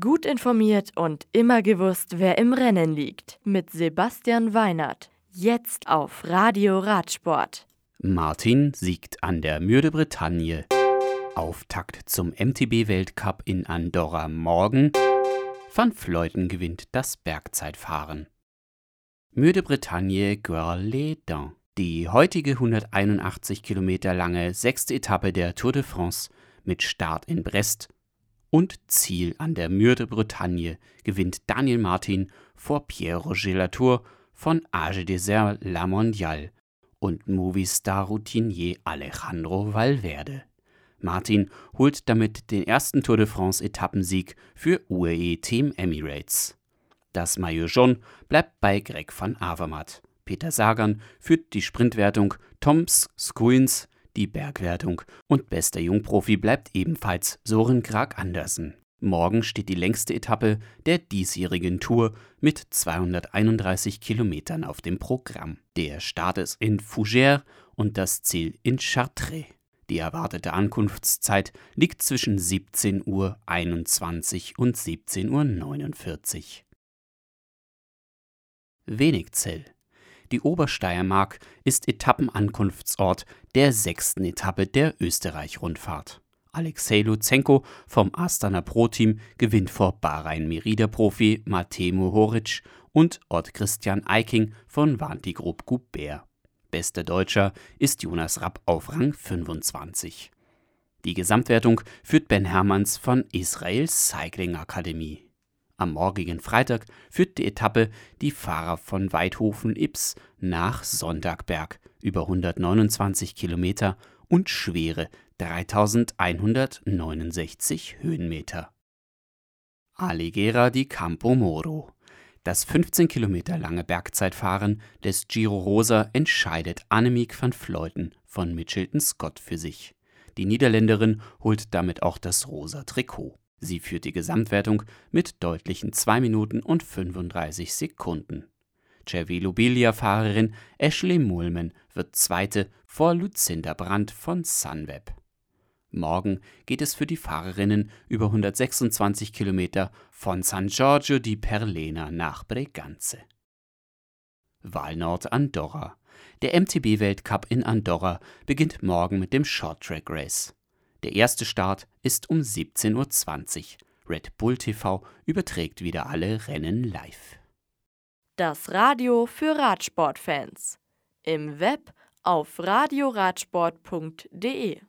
Gut informiert und immer gewusst, wer im Rennen liegt. Mit Sebastian Weinert. Jetzt auf Radio Radsport. Martin siegt an der Mürde Bretagne. Auftakt zum MTB-Weltcup in Andorra morgen. Van Fleuten gewinnt das Bergzeitfahren. Mürde Bretagne Guerre-les-Dents. Die heutige 181 Kilometer lange sechste Etappe der Tour de France mit Start in Brest und Ziel an der Mürde Bretagne gewinnt Daniel Martin vor Pierre-Roger Latour von Age Desert La Mondiale und Movistar-Routinier Alejandro Valverde. Martin holt damit den ersten Tour de France-Etappensieg für UAE Team Emirates. Das Maillot jaune bleibt bei Greg van Avermaet. Peter Sagan führt die Sprintwertung, Toms Skuins die Bergwertung und bester Jungprofi bleibt ebenfalls Soren Krag Andersen. Morgen steht die längste Etappe der diesjährigen Tour mit 231 Kilometern auf dem Programm. Der Start ist in Fougères und das Ziel in Chartres. Die erwartete Ankunftszeit liegt zwischen 17.21 Uhr und 17.49 Uhr. Wenigzell die Obersteiermark ist Etappenankunftsort der sechsten Etappe der Österreich-Rundfahrt. Alexei Luzenko vom Astana Pro-Team gewinnt vor Bahrain-Merida-Profi Matej Mohoric und Ott Christian Eiking von Vanti Group Goubert. Bester Deutscher ist Jonas Rapp auf Rang 25. Die Gesamtwertung führt Ben Hermanns von Israel Cycling Akademie. Am morgigen Freitag führt die Etappe die Fahrer von Weidhofen-Ips nach Sonntagberg über 129 Kilometer und schwere 3169 Höhenmeter. Aligera di Campo Moro. Das 15 Kilometer lange Bergzeitfahren des Giro Rosa entscheidet Annemiek van Fleuten von Mitchelton Scott für sich. Die Niederländerin holt damit auch das rosa Trikot. Sie führt die Gesamtwertung mit deutlichen 2 Minuten und 35 Sekunden. Cervelo-Bilia-Fahrerin Ashley Mulman wird Zweite vor Lucinda Brandt von Sunweb. Morgen geht es für die Fahrerinnen über 126 Kilometer von San Giorgio di Perlena nach Breganze. Wahlnord Andorra. Der MTB-Weltcup in Andorra beginnt morgen mit dem Short Track Race. Der erste Start ist um 17.20 Uhr. Red Bull TV überträgt wieder alle Rennen live. Das Radio für Radsportfans. Im Web auf radioradsport.de